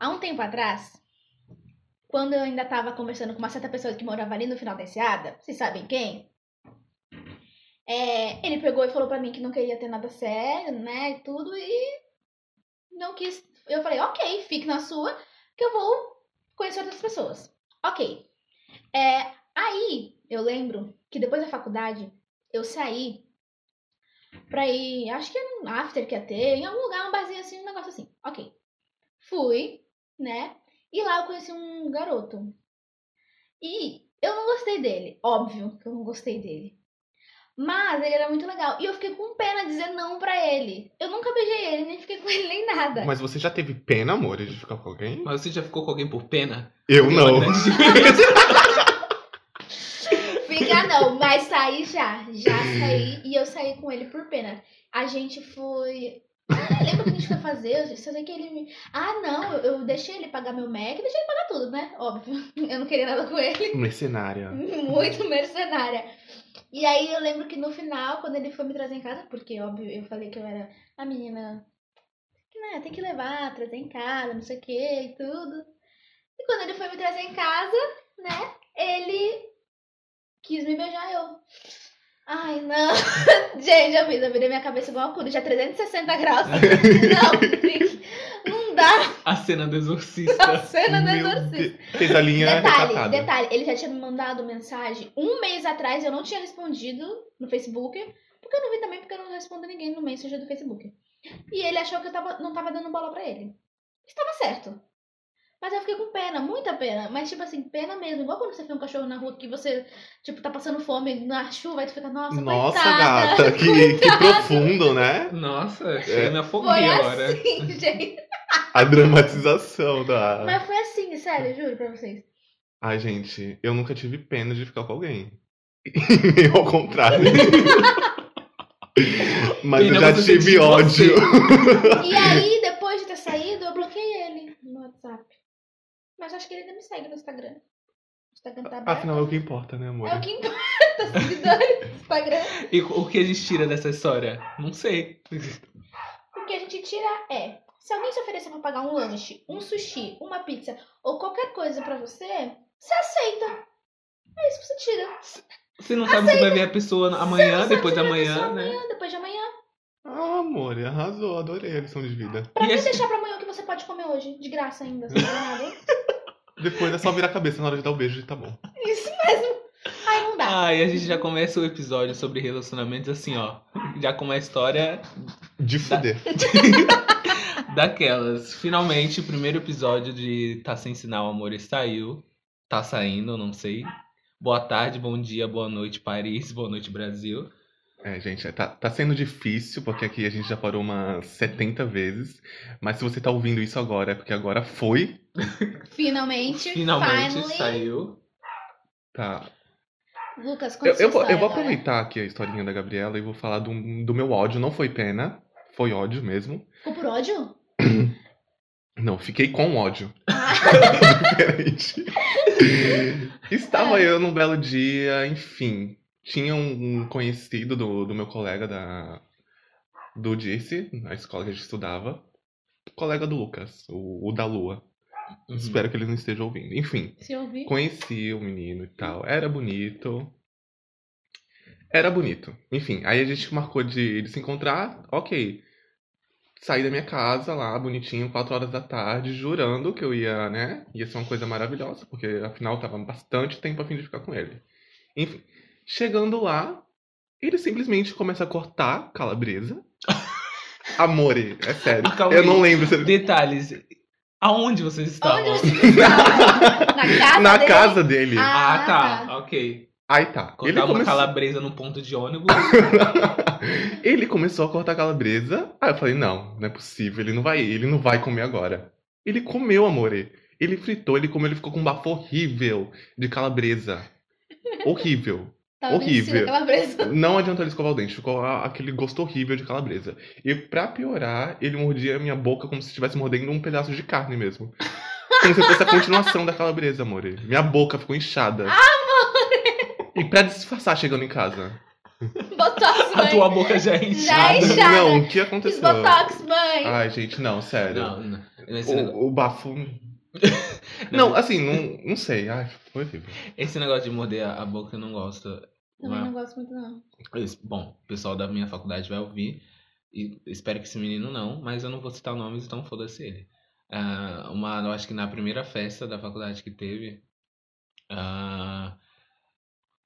Há um tempo atrás, quando eu ainda tava conversando com uma certa pessoa que morava ali no final da enseada, vocês sabem quem? É, ele pegou e falou pra mim que não queria ter nada sério, né, e tudo, e não quis. Eu falei, ok, fique na sua, que eu vou conhecer outras pessoas. Ok. É, aí, eu lembro que depois da faculdade, eu saí pra ir, acho que era um after que ia ter, em algum lugar, um barzinho assim, um negócio assim. Ok. Fui, né? E lá eu conheci um garoto. E eu não gostei dele. Óbvio que eu não gostei dele. Mas ele era muito legal. E eu fiquei com pena de dizer não pra ele. Eu nunca beijei ele, nem fiquei com ele, nem nada. Mas você já teve pena, amor, de ficar com alguém? Mas você já ficou com alguém por pena? Eu não. Uma grande diferença. Fica não, mas saí já. Já saí e eu saí com ele por pena. A gente foi. Ah, lembra o que a gente foi fazer? Só sei que ele me. Ah, não, eu, eu deixei ele pagar meu Mac, deixei ele pagar tudo, né? Óbvio. Eu não queria nada com ele. Mercenária. Muito mercenária. E aí eu lembro que no final, quando ele foi me trazer em casa, porque óbvio, eu falei que eu era a menina que né, tem que levar, trazer em casa, não sei o que e tudo. E quando ele foi me trazer em casa, né, ele quis me beijar eu. Ai, não. Gente, eu fiz, eu virei minha cabeça igual a cura, já 360 graus. Não, não dá. A cena do exorcista. A cena do exorcista. Fez a linha Detalhe, recatada. detalhe, ele já tinha me mandado mensagem um mês atrás, eu não tinha respondido no Facebook, porque eu não vi também, porque eu não respondo ninguém no Messenger do Facebook. E ele achou que eu tava, não tava dando bola pra ele. Estava certo. Mas eu fiquei com pena, muita pena. Mas, tipo assim, pena mesmo. Igual quando você vê um cachorro na rua que você, tipo, tá passando fome na chuva, aí tu fica, nossa, Nossa, coitada. gata, que, que profundo, né? Nossa, chega me Foi afoguei agora. assim, gente. A dramatização da. Mas foi assim, sério, juro pra vocês. Ai, gente, eu nunca tive pena de ficar com alguém. Eu ao contrário. Mas Pena eu já tive ódio. E aí, depois de ter saído, eu bloqueei ele no WhatsApp. Mas acho que ele ainda me segue no Instagram. O Instagram tá aberto. Afinal, é o que importa, né, amor? É o que importa, seguidores do Instagram. E o que a gente tira dessa história? Não sei. O que a gente tira é, se alguém se oferecer pra pagar um lanche, um sushi, uma pizza ou qualquer coisa pra você, você aceita. É isso que você tira. Você não sabe se vai ver a pessoa amanhã, Você depois da sabe manhã, disso né? amanhã, depois de amanhã. Ah, amor, arrasou. Adorei a lição de vida. Pra E que esse- deixar pra amanhã o que você pode comer hoje? De graça ainda, sem nada. Depois é só virar a cabeça na hora de dar o beijo e tá bom. Isso mesmo. Ai, não dá. Ah, e a gente já começa o episódio sobre relacionamentos assim, ó. Já com uma história De fuder. daquelas. Finalmente, o primeiro episódio de Tá Sem Sinal Amor saiu. Tá saindo, não sei. Boa tarde, bom dia, boa noite, Paris, boa noite, Brasil. É, gente, tá, tá sendo difícil, porque aqui a gente já parou umas 70 vezes. Mas se você tá ouvindo isso agora, é porque agora foi. Finalmente, Finalmente finally. saiu. Tá. Lucas, conta Eu, eu vou, eu vou agora. aproveitar aqui a historinha da Gabriela e vou falar do, do meu ódio. Não foi pena, foi ódio mesmo. Ficou por ódio? Não, fiquei com ódio. Ah, Diferente. Estava eu num belo dia, enfim. Tinha um conhecido do, do meu colega da, do Dirce, na escola que a gente estudava. Colega do Lucas, o, o da Lua. Uhum. Espero que ele não esteja ouvindo. Enfim, se eu ouvir. conheci o menino e tal. Era bonito. Era bonito. Enfim, aí a gente marcou de, de se encontrar. Ok. Saí da minha casa lá, bonitinho, 4 horas da tarde, jurando que eu ia, né? Ia ser uma coisa maravilhosa, porque afinal eu tava bastante tempo a fim de ficar com ele. Enfim, chegando lá, ele simplesmente começa a cortar calabresa. Amore, é sério. Calma eu aí. não lembro se ele. Detalhes. Aonde vocês estavam? Onde você estava? Na casa Na dele? casa dele. Ah, Ah, tá. Ok. Aí tá. Cortar Ele uma começou... calabresa no ponto de ônibus. ele começou a cortar calabresa. Aí eu falei, não, não é possível, ele não vai, ele não vai comer agora. Ele comeu, amore. Ele fritou, ele comeu, ele ficou com um bafo horrível de calabresa. Horrível. Tava horrível. Não adiantou ele escovar o dente, ficou a- aquele gosto horrível de calabresa. E pra piorar, ele mordia a minha boca como se estivesse mordendo um pedaço de carne mesmo. Como se fosse a continuação da calabresa, amore. Minha boca ficou inchada. E pra disfarçar chegando em casa. Botox, A mãe. tua boca já é Já inchada. é inchada. Não, o que Fiz aconteceu? Botox, mãe. Ai, gente, não, sério. Não, não. O, o bafo. Não, assim, não, não sei. Ai, foi esse negócio de morder a, boca eu não gosto. Também não gosto muito, não. Bom, o pessoal da minha faculdade vai ouvir. E espero que esse menino não, mas eu não vou citar nomes, então foda-se ele. Ah, uma, eu acho que na primeira festa da faculdade que teve, ah,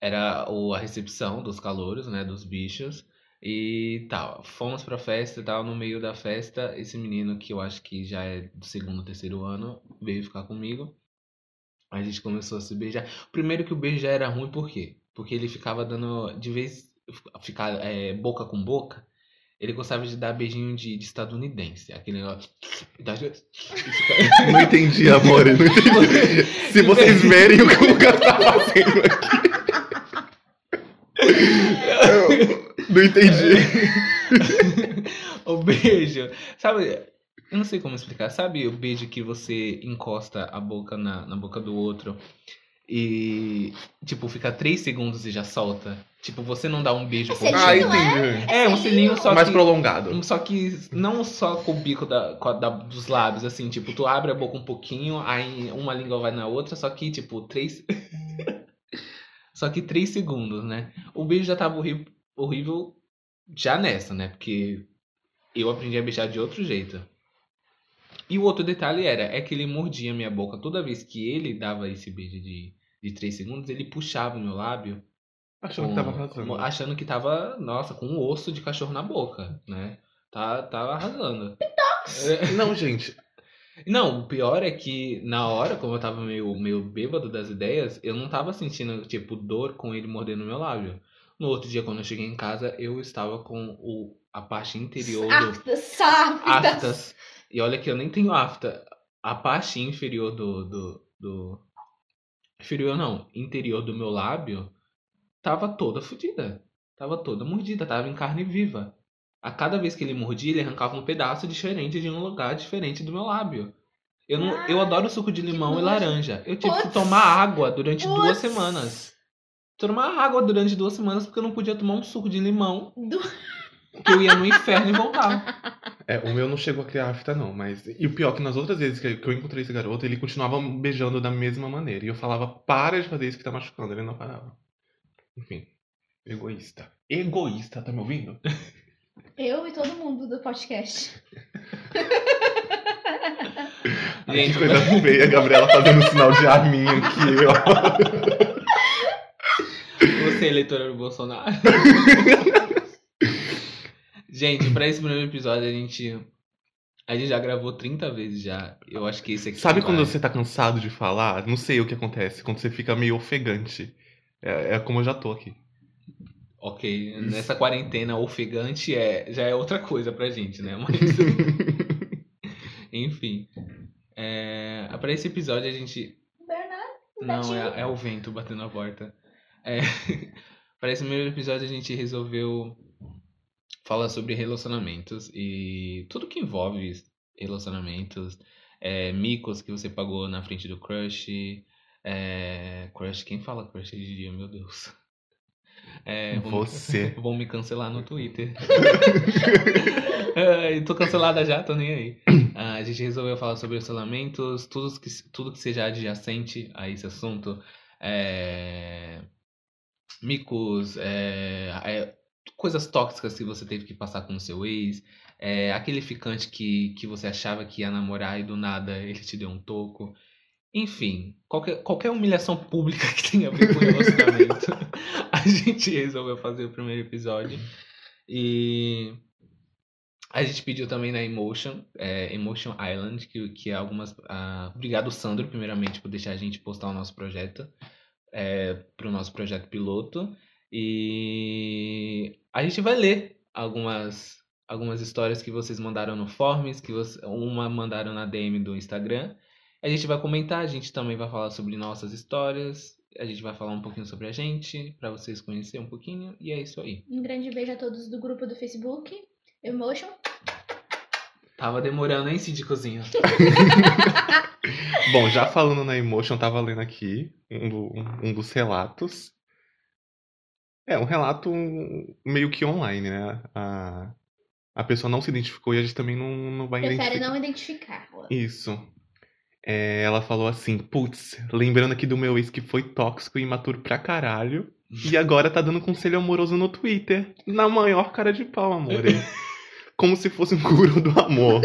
era o, a recepção dos calouros, né, dos bichos. E tal, fomos pra festa e tal, no meio da festa, esse menino que eu acho que já é do segundo, terceiro ano, veio ficar comigo. A gente começou a se beijar. Primeiro que o beijo já era ruim, por quê? Porque ele ficava dando, de vez, ficar é, boca com boca, ele gostava de dar beijinho de, de estadunidense. Aquele negócio. Não entendi, amor. Não entendi. Se vocês verem o que o Lucas tá fazendo aqui. Não entendi. o beijo. Sabe, eu não sei como explicar. Sabe o beijo que você encosta a boca na, na boca do outro e, tipo, fica três segundos e já solta? Tipo, você não dá um beijo É com o selinho, Ah, entendi. É, um selinho só Mais que... prolongado. Só que não só com o bico da, com a- da- dos lábios, assim, tipo, tu abre a boca um pouquinho, aí uma língua vai na outra, só que, tipo, três. só que três segundos, né? O beijo já tava horrível, horrível já nessa, né? Porque eu aprendi a beijar de outro jeito. E o outro detalhe era, é que ele mordia minha boca. Toda vez que ele dava esse beijo de, de três segundos, ele puxava o meu lábio Achando que tava arrasando. com- achando que tava, nossa, com um osso de cachorro na boca, né? Tá, tava arrasando. É, Não, gente. Não, o pior é que na hora, como eu tava meio, meio bêbado das ideias, eu não tava sentindo, tipo, dor com ele mordendo meu lábio. No outro dia, quando eu cheguei em casa, eu estava com o, a parte interior do Aftas, aftas. E olha que eu nem tenho afta. A parte inferior do, do, do... Inferior não, interior do meu lábio tava toda fodida. Tava toda mordida, tava em carne viva. A cada vez que ele mordia, ele arrancava um pedaço diferente de um lugar diferente do meu lábio. Eu, não, eu adoro suco de limão e laranja. Eu tive que tomar água durante duas semanas. Tomar água durante duas semanas porque eu não podia tomar um suco de limão, Do- que eu ia no inferno e voltar. É, o meu não chegou a criar afta, não. Mas. E o pior é que nas outras vezes que eu encontrei esse garoto, ele continuava beijando da mesma maneira. E eu falava, para de fazer isso que tá machucando. Ele não parava. Enfim. Egoísta. Egoísta, tá me ouvindo? Eu e todo mundo do podcast. Gente, que coisa feia, a Gabriela fazendo sinal de arminha aqui, ó. Você, eleitora do Bolsonaro. gente, pra esse primeiro episódio a gente. A gente já gravou 30 vezes já. Eu acho que esse aqui. Sabe vai. quando você tá cansado de falar? Não sei o que acontece. Quando você fica meio ofegante. É, é como eu já tô aqui. Ok, nessa quarentena ofegante é, já é outra coisa pra gente, né? Mas. Enfim. É, pra esse episódio a gente. Bernardo. Não, é, é o vento batendo a porta. É, para esse primeiro episódio a gente resolveu falar sobre relacionamentos e tudo que envolve relacionamentos, é, micos que você pagou na frente do crush, é, crush, quem fala crush hoje em dia, meu Deus? É, vão- Você. Vão me cancelar no Twitter. É, tô cancelada já, tô nem aí. Ah, a gente resolveu falar sobre relacionamentos, tudo que, tudo que seja adjacente a esse assunto. É, micos, é, é, coisas tóxicas que você teve que passar com o seu ex. é, aquele ficante que, que você achava que ia namorar e do nada ele te deu um toco. Enfim, qualquer, qualquer humilhação pública que tenha a ver com relacionamento. a gente resolveu fazer o primeiro episódio. E a gente pediu também na Emotion, é, Emotion Island, que, que é algumas. ah, obrigado, Sandro, primeiramente, por deixar a gente postar o nosso projeto, é, para o nosso projeto piloto. E a gente vai ler algumas, algumas histórias que vocês mandaram no Forms, que você, uma mandaram na DM do Instagram. A gente vai comentar, a gente também vai falar sobre nossas histórias, a gente vai falar um pouquinho sobre a gente, para vocês conhecerem um pouquinho, e é isso aí. Um grande beijo a todos do grupo do Facebook. Emotion. Tava demorando, hein, Síndicozinho? Bom, já falando na Emotion, tava lendo aqui um, um- um dos relatos. É, um relato meio que online, né? A, a pessoa não se identificou e a gente também não, não vai Prefere identificar. não identificar. Isso. É, ela falou assim, putz, lembrando aqui do meu ex que foi tóxico e imaturo pra caralho. E agora tá dando conselho amoroso no Twitter. Na maior cara de pau, amor. Como se fosse um guru do amor.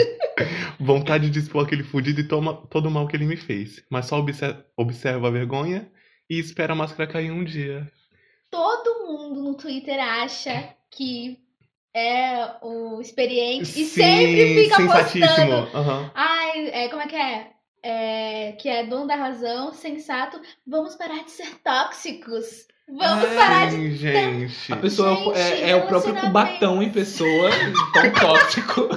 Vontade de expor aquele fudido e toma todo o mal que ele me fez. Mas só obse- observa a vergonha e espera a máscara cair um dia. Todo mundo no Twitter acha que é o experiente e Sim, sempre fica postando. Aham. Ai, é, como é que é? É, Que é dono da razão, sensato. Vamos parar de ser tóxicos. Vamos Ai, parar de. gente. A pessoa é o- é, Gente, é o próprio. Cubatão em pessoa, tão tóxico.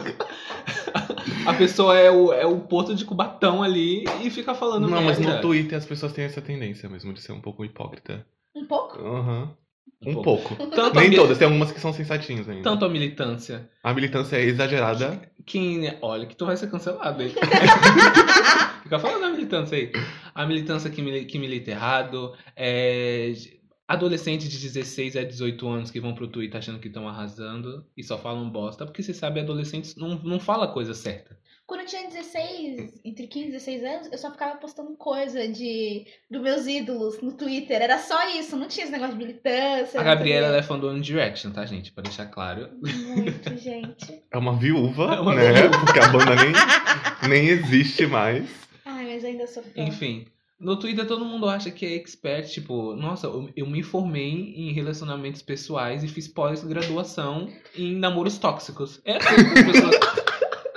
A pessoa é o, é o porto de Cubatão ali e fica falando Não, mas merda. no Twitter as pessoas têm essa tendência mesmo de ser um pouco hipócrita. Um pouco? Aham. Um Um pouco. Tanto a Nem todas, tem algumas que são sensatinhas ainda. Tanto a militância. A militância é exagerada. Quem. Olha, que tu vai ser cancelado aí. Fica falando da militância aí. A militância que, mili- que milita errado. É, adolescentes de 16 a 18 anos que vão pro Twitter achando que estão arrasando e só falam bosta. Porque você sabe, adolescentes não, não fala a coisa certa. Quando eu tinha 16, entre 15 e 16 anos, eu só ficava postando coisa de dos meus ídolos no Twitter. Era só isso, não tinha esse negócio de militância. A Gabriela é fã do One Direction, tá, gente? Pra deixar claro. Muito, gente. É uma viúva, É uma né? viúva. Porque a banda nem, nem existe mais. Ai, mas ainda sou fã. Enfim. No Twitter todo mundo acha que é expert, tipo, nossa, eu, eu me formei em relacionamentos pessoais e fiz pós-graduação em namoros tóxicos. É assim que as pessoas...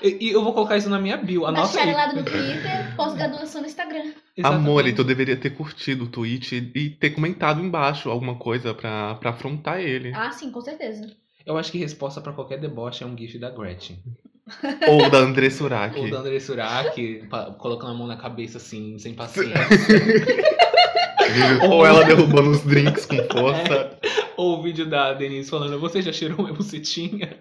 E eu vou colocar isso na minha bio. Anota aí. Bacharelado no Twitter, pós-graduação no Instagram. Exatamente. Amor, e tu deveria ter curtido o tweet e ter comentado embaixo alguma coisa pra, pra afrontar ele. Ah, sim, com certeza. Eu acho que resposta pra qualquer deboche é um gif da Gretchen. Ou da André Surak. Ou da André Surak, colocando a mão na cabeça assim, sem paciência. Ou ela derrubando os drinks com força. Ou o vídeo da Denise falando, você já cheirou minha bucetinha?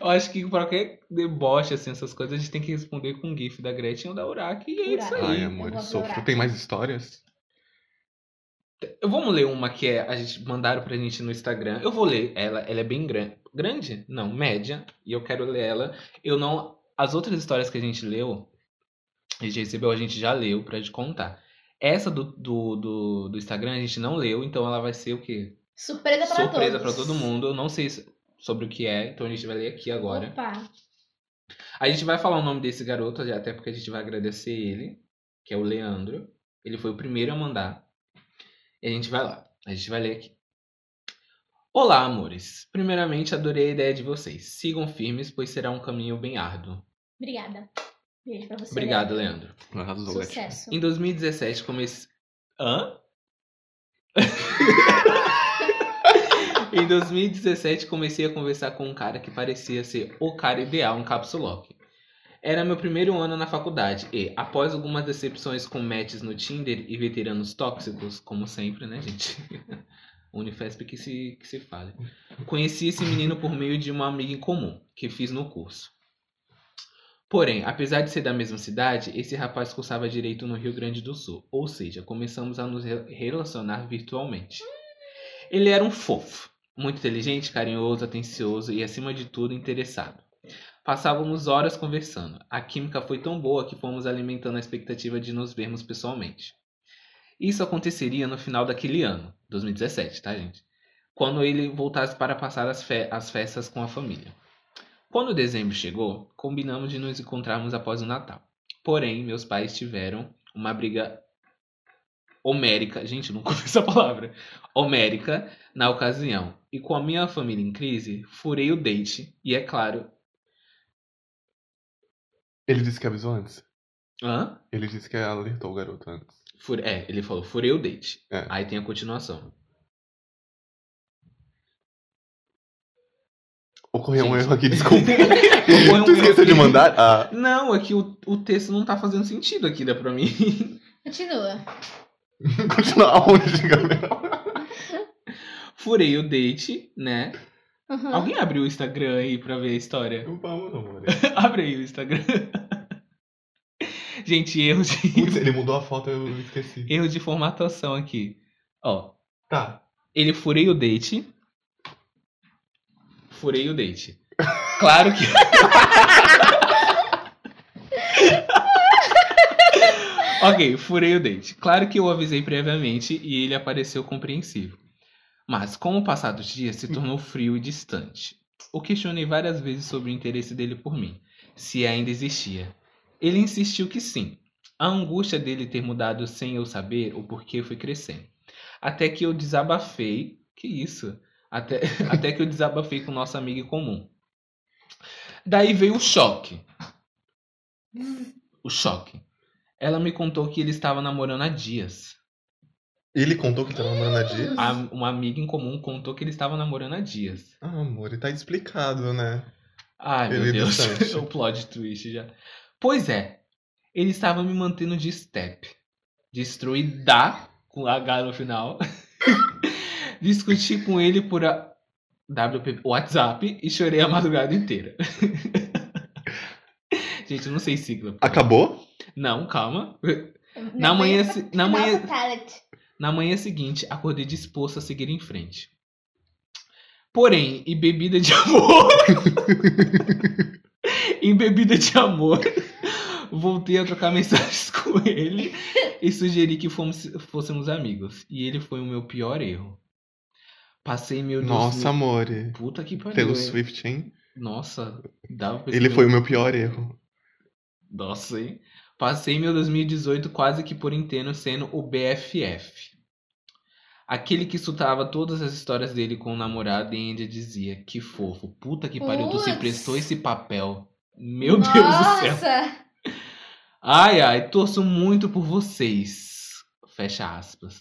Eu acho que pra qualquer deboche, assim, essas coisas, a gente tem que responder com um gif da Gretchen ou da Uraki. E é isso Uraki. aí. Ai, amor, eu sofro. Tem mais histórias? Eu vamos ler uma que é, a gente mandaram pra gente no Instagram. Eu vou ler ela, ela é bem grande. Grande? Não, média. E eu quero ler ela. Eu não. As outras histórias que a gente leu, a gente recebeu, a gente já leu pra gente contar. Essa do, do, do, do Instagram a gente não leu, então ela vai ser o quê? Surpresa pra Surpresa todos. pra todo mundo. Eu não sei se- sobre o que é, então a gente vai ler aqui agora. Opa. A gente vai falar o nome desse garoto, até porque a gente vai agradecer ele, que é o Leandro. Ele foi o primeiro a mandar. E a gente vai lá. A gente vai ler aqui. Olá, amores. Primeiramente, adorei a ideia de vocês. Sigam firmes, pois será um caminho bem árduo. Obrigada. Beijo pra você. Obrigado, Leandro. Leandro. Sucesso. Em 2017, comecei. Hã? em 2017, comecei a conversar com um cara que parecia ser o cara ideal em Caps Lock. Era meu primeiro ano na faculdade e, após algumas decepções com matches no Tinder e veteranos tóxicos, como sempre, né, gente? Unifesp que se, que se fale. Conheci esse menino por meio de uma amiga em comum, que fiz no curso. Porém, apesar de ser da mesma cidade, esse rapaz cursava direito no Rio Grande do Sul, ou seja, começamos a nos re- relacionar virtualmente. Ele era um fofo, muito inteligente, carinhoso, atencioso e, acima de tudo, interessado. Passávamos horas conversando. A química foi tão boa que fomos alimentando a expectativa de nos vermos pessoalmente. Isso aconteceria no final daquele ano, 2017, tá, gente? Quando ele voltasse para passar as, fe- as festas com a família. Quando dezembro chegou, combinamos de nos encontrarmos após o Natal. Porém, meus pais tiveram uma briga homérica, gente, não conheço essa palavra, homérica na ocasião. E com a minha família em crise, furei o date e, é claro... Ele disse que avisou antes. Hã? Ele disse que alertou o garoto antes. Fure- É, ele falou, furei o date. É. Aí tem a continuação. Ocorreu um Gente. erro aqui, desculpa. Ocorreu um tu erro esqueceu de aqui. mandar? Ah, Não, é que o, o texto não tá fazendo sentido aqui, dá pra mim. Continua. continua onde, Gabriel? Furei o date, né? Uhum. Alguém abriu o Instagram aí pra ver a história? Vamos, amor. Abre aí o Instagram. Gente, erro de, Putz, ele mudou a foto, eu esqueci. erro de formatação aqui. Ó, Tá. Ele furei o date. Furei o date. Claro que. ok, furei o date. Claro que eu avisei previamente e ele apareceu compreensivo. Mas, com o passar dos dias, se tornou frio e distante. O questionei várias vezes sobre o interesse dele por mim, se ainda existia. Ele insistiu que sim. A angústia dele ter mudado sem eu saber o porquê foi crescendo. Até que eu desabafei. Que isso? Até, até que eu desabafei com nossa amiga em comum. Daí veio o choque. O choque. Ela me contou que ele estava namorando há dias. Ele contou que tava namorando a Dias? A- uma amiga em comum contou que ele estava namorando há dias. Ah, amor, tá explicado, né? Ai, meu Ele é Deus. o plot twist já. Pois é. Ele estava me mantendo de step. Destruída, com H no final. Discuti com ele por a... WP... WhatsApp e chorei a madrugada inteira. Gente, eu não sei sigla. Acabou? Não, calma. Na manhã se- na manhã-. Na manhã seguinte, acordei disposto a seguir em frente. Porém, em bebida de amor. em bebida de amor, voltei a trocar mensagens com ele e sugeri que fomos, fôssemos amigos. E ele foi o meu pior erro. Passei meu Nossa, 2000 amor. Puta que pariu. Pelo hein? Swift, hein? Nossa, dava pra Ele foi o meu pior erro. Nossa, hein? Passei meu 2018 quase que por inteiro sendo o BFF. Aquele que escutava todas as histórias dele com o namorado e ainda dizia, que fofo, puta que pariu, tu se prestou esse papel. Meu Deus do céu. Nossa! Ai, ai, torço muito por vocês. Fecha aspas.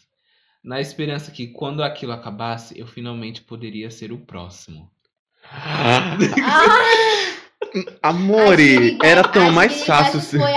Na esperança que quando aquilo acabasse, eu finalmente poderia ser o próximo. Ah, Amore, era tão mais fácil se... Foi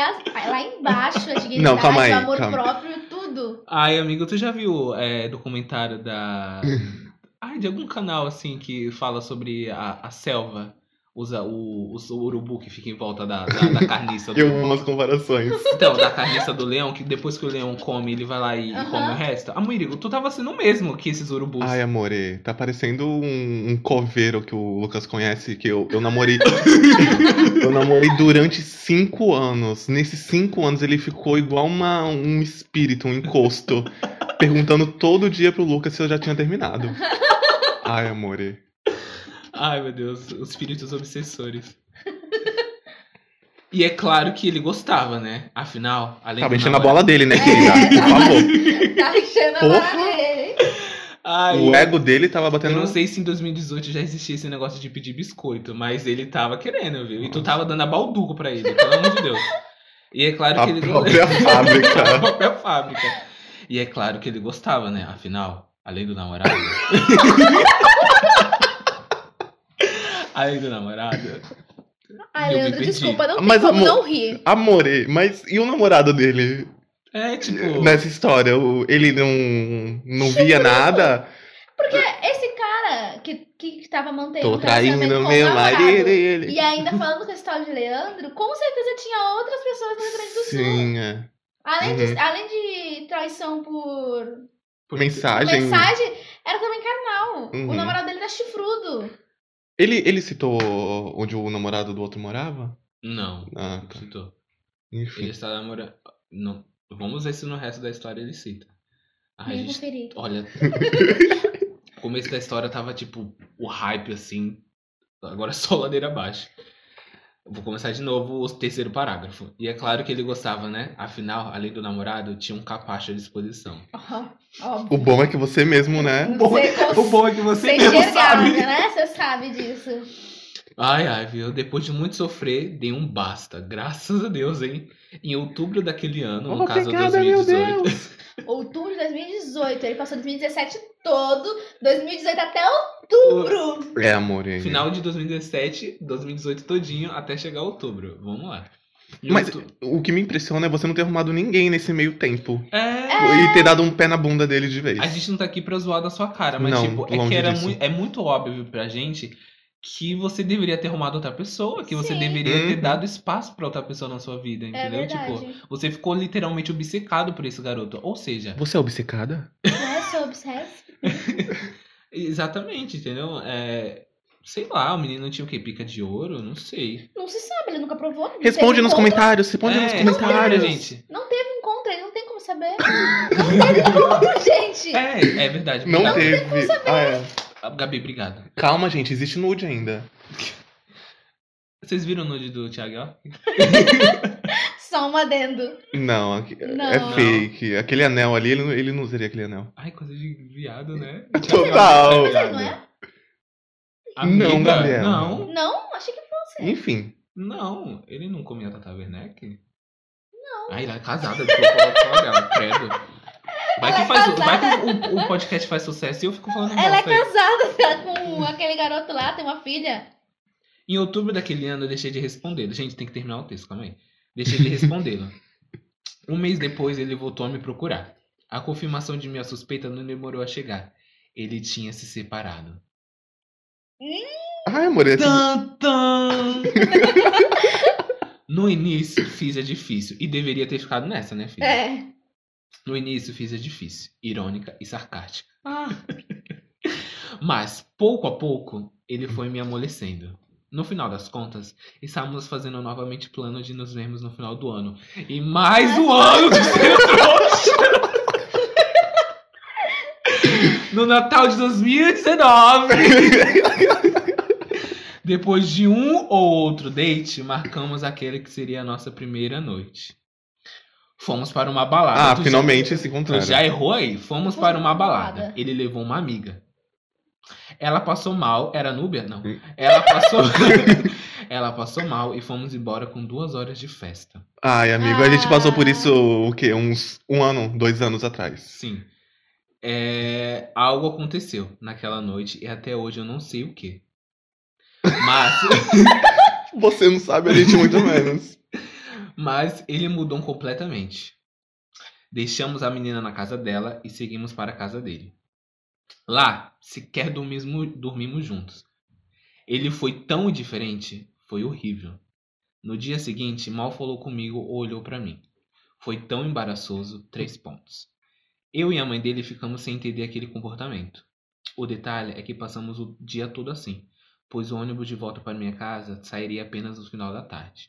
embaixo, a dignidade, Não, calma aí, o amor calma. próprio, tudo. Ai, amigo, tu já viu é, documentário da. Ai, de algum canal assim que fala sobre a, a selva? Usa o, o urubu que fica em volta da, da, da carniça do. Eu amo as comparações. Então, da carniça do leão, que depois que o leão come, ele vai lá e, Aham. come o resto. Amigo, tu tava sendo o mesmo que esses urubus. Ai, amore, tá parecendo um, um coveiro que o Lucas conhece, que eu, eu namorei. eu namorei durante cinco anos. Nesses cinco anos ele ficou igual uma, um espírito, um encosto, perguntando todo dia pro Lucas se eu já tinha terminado. Ai, amore. Ai, meu Deus, os espíritos obsessores. E é claro que ele gostava, né? Afinal, além Tava do enchendo a bola dele, né, querida? Por favor. Tá enchendo a bola dele. Ai, O ego dele tava batendo. Eu não sei se em 2018 já existia esse negócio de pedir biscoito, mas ele tava querendo, viu? E tu tava dando a balduco pra ele, pelo amor de Deus. E é claro A que ele própria a fábrica. própria fábrica. E é claro que ele gostava, né? Afinal, além do namorado. Além do namorado. Ai, eu me Leandro, perdi. desculpa, não tem Mas, como amor- não rir. Amore, mas e o namorado dele É, tipo. nessa história? O- Ele não, não via nada? Porque esse cara que, que tava mantendo Tô um relacionamento traindo com o meu namorado, marido. e Ele... E ainda falando com esse tal de Leandro, com certeza tinha outras pessoas no Rio Grande do Sul. Sim, é. Além, de, Uhum. além de traição por por- Mensagem. mensagem, era também carnal. Uhum. O namorado dele era chifrudo. Ele, ele citou onde o namorado do outro morava? Não, Ah, não tá. citou. Ele Enfim. está namorando. Não. Vamos ver se no resto da história ele cita. Ai, Nem gente, conferir. Olha. o começo da história tava tipo o hype assim. Agora é só ladeira abaixo. Eu Vou começar de novo o terceiro parágrafo. E é claro que ele gostava, né? Afinal, além do namorado, tinha um capacho à disposição. Óbvio. O bom é que você mesmo, né? O bom, é, o bom é que você Você mesmo sabe. né? Você sabe disso. Ai, ai, viu? Depois de muito sofrer, dei um basta. Graças a Deus, hein? Em outubro daquele ano, no caso meu 2018. Outubro de 2018. Ele passou 2017 todo. 2018 até outubro. É, amore. Final de 2017, 2018 todinho, até chegar outubro. Vamos lá. Em Mas outu- o que me impressiona é você não ter arrumado ninguém nesse meio tempo. É. E ter dado um pé na bunda dele de vez. A gente não tá aqui pra zoar da sua cara, mas Não, tipo, é que era mui- é muito óbvio pra gente que você deveria ter arrumado outra pessoa, que você Sim. deveria ter Uhum. dado espaço pra outra pessoa na sua vida, É entendeu? verdade. tipo, você ficou literalmente obcecado por esse garoto. Ou seja, Você é obcecada? Não é sou obsesse? Exatamente, entendeu? É, sei lá, o menino tinha o quê? Pica de ouro? Não sei. Não se sabe, ele nunca provou. não Responde teve nos encontro. comentários, responde nos É, comentários. responde, gente. Não teve encontro, ele não tem como saber. Não teve encontro, gente. É, é verdade. Não Obrigado. teve. Ah, é. Ah, Gabi, obrigado. Calma, gente, existe nude ainda. Vocês viram o nude do Thiago? ó? Só um adendo. Não, aqui- Não. é fake. Aquele anel ali, ele, não- ele não usaria aquele anel. Ai, coisa de viado, né? Total. Mas não é? Amiga, Não, Gabriela. Não, Não, achei que fosse. Enfim. não. Ele não comia Tata Werneck? Não. Ai, ela é casada, desculpa, olha, credo. Vai Ela que, é faz, vai que o, o podcast faz sucesso e eu fico falando Ela é casada tá, com aquele garoto lá, tem uma filha. Em outubro daquele ano eu deixei de respondê-lo. Gente, tem que terminar o texto, calma aí. Deixei de respondê-lo. um mês depois ele voltou a me procurar. A confirmação de minha suspeita não demorou a chegar. Ele tinha se separado. Ai, amor, é Tan, tan. No início, fiz a difícil. E deveria ter ficado nessa, né, filha? É. No início, fiz a difícil. Irônica e sarcástica. Ah, Mas, pouco a pouco, ele foi me amolecendo. No final das contas, estávamos fazendo novamente plano de nos vermos no final do ano. E mais um ano de ser trouxa! No Natal de 2019! Depois de um ou outro date, marcamos aquele que seria a nossa primeira noite. Fomos para uma balada. Ah, Tu já- finalmente se Tu encontraram. já errou aí. Fomos para uma balada. Ele levou uma amiga. Ela passou mal. Era Núbia? Não. Hum. Ela passou. Ela passou mal e fomos embora com duas horas de festa. Ai, amigo, a gente passou por Ah. isso, o quê? Uns um ano, dois anos atrás. Sim. É, Algo aconteceu naquela noite e até hoje eu não sei o que. Mas, Você não sabe, a gente muito menos. Mas ele mudou completamente. Deixamos a menina na casa dela e seguimos para a casa dele. Lá, sequer dormimos, dormimos juntos. Ele foi tão diferente, foi horrível. No dia seguinte, mal falou comigo ou olhou para mim. Foi tão embaraçoso, três pontos. Eu e a mãe dele ficamos sem entender aquele comportamento. O detalhe é que passamos o dia todo assim, pois o ônibus de volta para minha casa sairia apenas no final da tarde.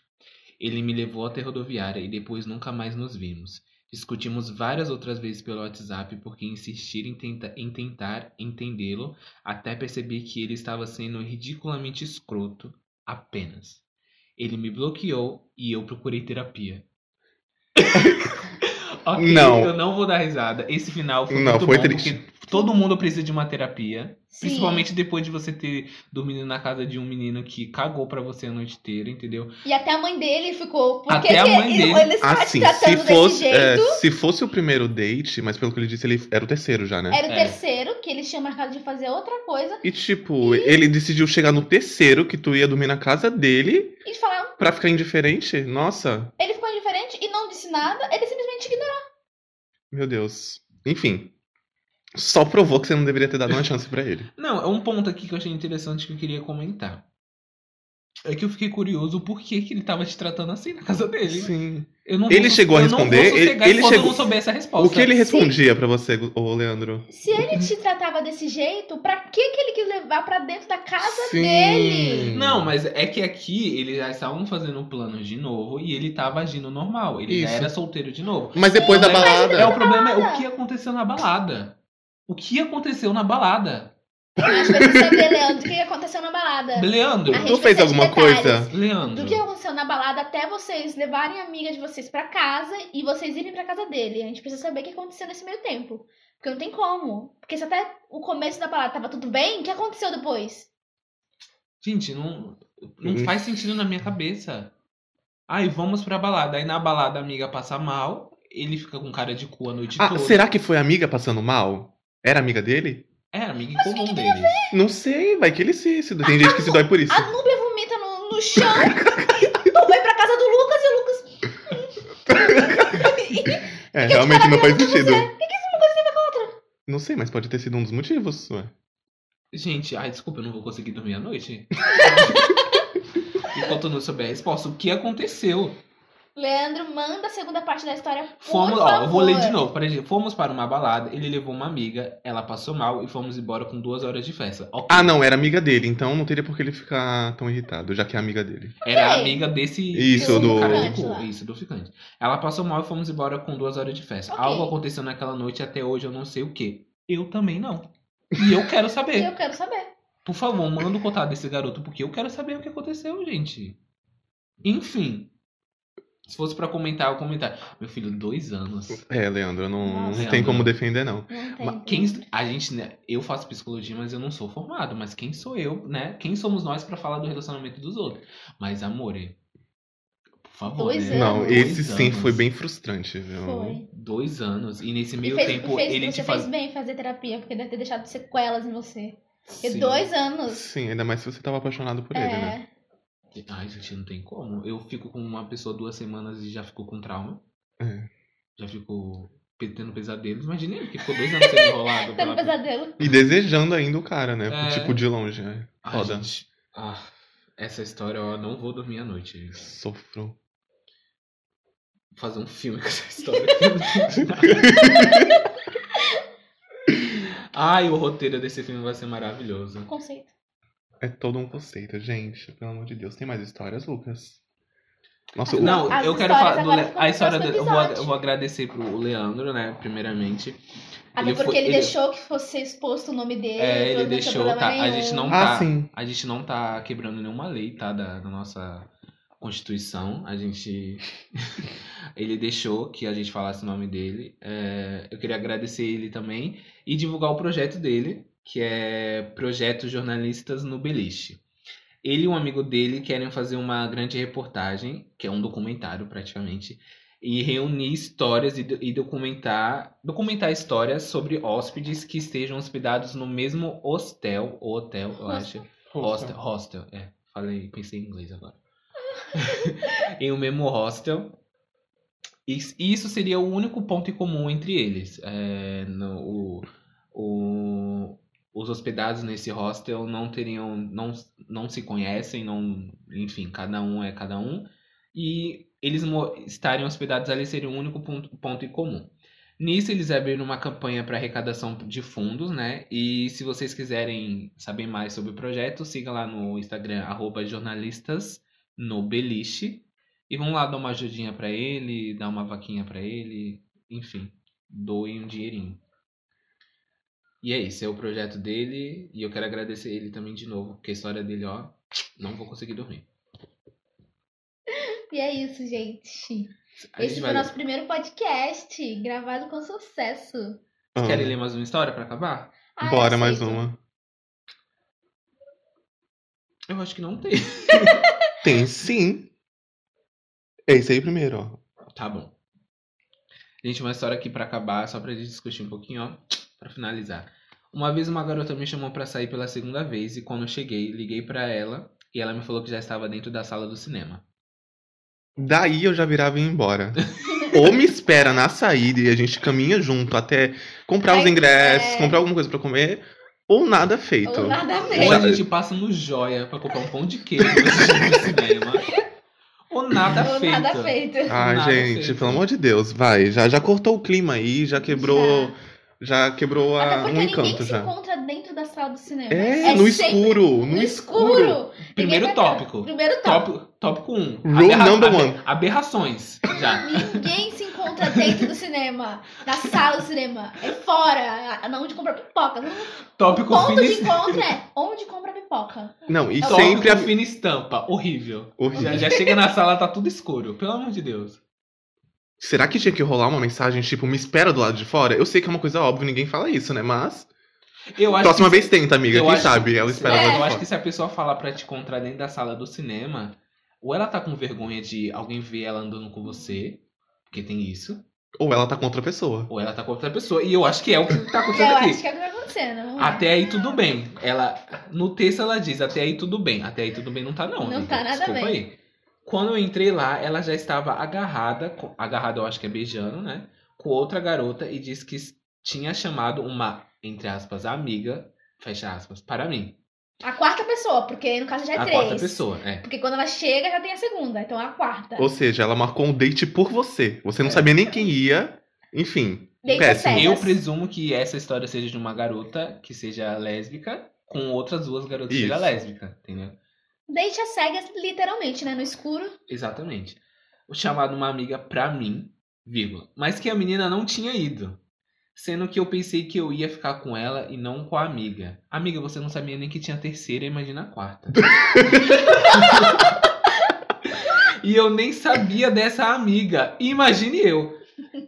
Ele me levou até a rodoviária e depois nunca mais nos vimos. Discutimos várias outras vezes pelo WhatsApp porque insistir em, tenta- em tentar entendê-lo até perceber que ele estava sendo ridiculamente escroto apenas. Ele me bloqueou e eu procurei terapia. Ok, Não. eu não vou dar risada. Esse final foi Não, muito foi bom triste. porque todo mundo precisa de uma terapia. sim. Principalmente depois de você ter dormido na casa de um menino que cagou pra você a noite inteira, entendeu? E até a mãe dele ficou. Por que Até a mãe ele, dele. ele está Assim, te se tratando desse fosse, é, jeito? se fosse o primeiro date, mas pelo que ele disse, ele era o terceiro já, né? Era o É. terceiro, que eles tinham marcado de fazer outra coisa. E tipo, ele decidiu chegar no terceiro, que tu ia dormir na casa dele, E falaram, pra ficar indiferente? Nossa, ele ficou indiferente e nada, ele simplesmente ignorou. meu Deus. Enfim, só provou que você não deveria ter dado uma chance pra ele. Não, é um ponto aqui que eu achei interessante que eu queria comentar. É que eu fiquei curioso por que, que ele tava te tratando assim na casa dele. Sim. Eu não Ele vou, chegou a eu não vou responder, ele- ele chegou- não souber essa resposta. O que ele respondia pra você, ô Leandro? Se ele te tratava desse jeito, pra que, que ele quis levar pra dentro da casa Sim. dele? Não, mas é que aqui eles já estavam fazendo planos de novo e ele tava agindo normal. Ele já Isso. era solteiro de novo. Mas depois da Mas ele- balada. É, o problema é o que aconteceu na balada. O que aconteceu na balada? Acho que eu saber, Leandro, o que aconteceu na balada. Leandro, A gente Tu fez alguma detalhes. coisa? Leandro. Do que aconteceu na balada até vocês levarem a amiga de vocês pra casa e vocês irem pra casa dele. A gente precisa saber o que aconteceu nesse meio tempo. Porque não tem como. Porque se até o começo da balada tava tudo bem, o que aconteceu depois? Gente, não, não Hum. faz sentido na minha cabeça. Aí vamos pra balada. Aí na balada a amiga passa mal, ele fica com cara de cu a noite Ah, toda. será que foi a amiga passando mal? Era amiga dele? É, amiga em Mas o que comum que deles. Não sei, vai que ele se. se- Tem gente que se dói por isso. A Núbia vomita no, no chão. tu vai pra casa do Lucas e o Lucas. É, realmente não faz sentido. O que, que esse Lucas teve contra? Não sei, mas pode ter sido um dos motivos. Ué. Gente, ai, desculpa, eu não vou conseguir dormir à noite. Enquanto eu não souber a resposta, o que aconteceu? Leandro, manda a segunda parte da história, por Fomos, favor. ó, eu vou ler de novo. Fomos para uma balada, ele levou uma amiga, ela passou mal e fomos embora com duas horas de festa. Ok. Ah, não, era amiga dele, então não teria por que ele ficar tão irritado, já que é amiga dele. Era Ok. amiga desse Isso, do- cara de ficante cu. Isso, do ficante. Ela passou mal e fomos embora com duas horas de festa. Ok. Algo aconteceu naquela noite e até hoje eu não sei o que. Eu também não. E eu quero saber. Eu quero saber. Por favor, manda o contato desse garoto, porque eu quero saber o que aconteceu, gente. Enfim. Se fosse pra comentar, eu comentar. Meu filho, dois anos. É, Leandro, não, não Nossa. tem como defender, não. Não Quem, a gente, né, eu faço psicologia, mas eu não sou formado. Mas quem sou eu, né? Quem somos nós pra falar do relacionamento dos outros? Mas, amore, por favor, Dois né? anos. Não, Dois esse sim anos. foi bem frustrante, viu? Foi. Dois anos. E nesse E meio fez, tempo, fez- ele você te fez faz. bem fazer terapia, porque deve ter deixado sequelas em você. Sim. dois anos. Sim, ainda mais se você tava apaixonado por ele, né? Ai, gente, não tem como. Eu fico com uma pessoa duas semanas e já fico com trauma. É. Já fico pe- tendo pesadelos. Imagina ele que ficou dois anos sendo enrolado. Tendo pela- pesadelo. E desejando ainda o cara, né? É. Tipo, de longe. É. Ai, Foda. gente. Ah, essa história, eu não vou dormir à noite. Vou Sofro. fazer um filme com essa história. Ai, o roteiro desse filme vai ser maravilhoso. Conceito. É todo um conceito, gente. Pelo amor de Deus. Tem mais histórias, Lucas? Nossa, o- Não, As eu quero falar do Le- a história do, eu, vou, eu vou agradecer pro Leandro, né, primeiramente. Até Ele porque foi- ele, ele- deixou que fosse exposto o nome dele. É, ele deixou, tá? A gente não Ah, tá, sim. a gente não tá quebrando nenhuma lei, tá, da, da nossa Constituição. A gente ele deixou que a gente falasse o nome dele. É, eu queria agradecer ele também e divulgar o projeto dele, que é Projeto Jornalistas no Beliche. Ele e um amigo dele querem fazer uma grande reportagem, que é um documentário praticamente, e reunir histórias e, e documentar, documentar histórias sobre hóspedes que estejam hospedados no mesmo hostel, ou hotel, eu Hostel. acho. Hostel, hostel, é. Falei, pensei em inglês agora. em um mesmo hostel. E isso seria o único ponto em comum entre eles. É, no, o, o- os hospedados nesse hostel não teriam, não, não se conhecem, não, enfim, cada um é cada um. E eles estarem hospedados ali seria o único ponto, ponto em comum. Nisso eles abriram uma campanha para arrecadação de fundos, né? E se vocês quiserem saber mais sobre o projeto, siga lá no Instagram arroba jornalistas no beliche e vão lá dar uma ajudinha para ele, dar uma vaquinha para ele, enfim, doem um dinheirinho. E é isso, é o projeto dele e eu quero agradecer ele também de novo, porque a história dele, ó, não vou conseguir dormir. E é isso, gente. A Esse gente foi o vai... nosso primeiro podcast, gravado com sucesso. Vocês Ah, querem ler mais uma história para acabar? Ah, Bora eu mais uma. Eu acho que não tem. Tem sim. Esse aí primeiro, ó. Tá bom. Gente, uma história aqui pra acabar, só pra gente discutir um pouquinho, ó, pra finalizar. Uma vez uma garota me chamou pra sair pela segunda vez e quando eu cheguei, liguei pra ela e ela me falou que já estava dentro da sala do cinema. Daí eu já virava e ia embora. Ou me espera na saída e a gente caminha junto até comprar os ingressos, é. comprar alguma coisa pra comer, ou nada feito. Ou nada a Ou a gente passa no Joia pra comprar um pão de queijo no cinema. Ou nada Ou feito. nada feito. Ai, Nada gente, feito. pelo amor de Deus, vai. Já, já cortou o clima aí, já quebrou. Já, quebrou Até a, porque um ninguém encanto se já. encontra dentro da sala do cinema. É, no sempre escuro, no, No escuro. escuro. Primeiro Ninguém vai- tópico. Primeiro tópico. Tópico, tópico 1. Rule number one. Aberrações. Já. Ninguém se encontra dentro do cinema. Na sala do cinema. É fora. Não onde compra pipoca. O Tópico ponto de fina, encontro é onde compra pipoca. Não, e tópico sempre a. fina estampa. Horrível. Horrível. Já, já chega na sala, tá tudo escuro. Pelo amor de Deus. Será que tinha que rolar uma mensagem tipo, me espera do lado de fora? Eu sei que é uma coisa óbvia, ninguém fala isso, né? Mas. Eu acho Próxima que vez tenta, amiga. eu Quem acho sabe? Ela espera É, do lado de eu acho fora. que se a pessoa falar pra te encontrar dentro da sala do cinema, ou ela tá com vergonha de alguém ver ela andando com você, porque tem isso, Ou ela tá com outra pessoa. ou ela tá com outra pessoa. E eu acho que é o que tá Eu acontecendo aqui. acho que é o que não é? Até aí tudo bem. Ela no texto ela diz até aí tudo bem. Até aí tudo bem não tá não. Não amiga. tá nada Desculpa bem. aí. Quando eu entrei lá, ela já estava agarrada, com- agarrada eu acho que é beijando, né, com outra garota e disse que tinha chamado uma entre aspas amiga, fecha aspas, para mim. A quarta pessoa, porque no caso já é a três. quarta pessoa, é. Porque quando ela chega, já tem a segunda. Então é a quarta. Ou seja, ela marcou um date por você. Você não É. sabia nem quem ia. Enfim. Eu presumo que essa história seja de uma garota que seja lésbica com outras duas garotas que seja lésbica, entendeu? As cegas, literalmente, né? No escuro. Exatamente. O chamado uma amiga pra mim, vírgula. Mas que a menina não tinha ido. Sendo que eu pensei que eu ia ficar com ela e não com a amiga. Amiga, você não sabia nem que tinha terceira, imagina a quarta. e eu nem sabia dessa amiga. Imagine eu.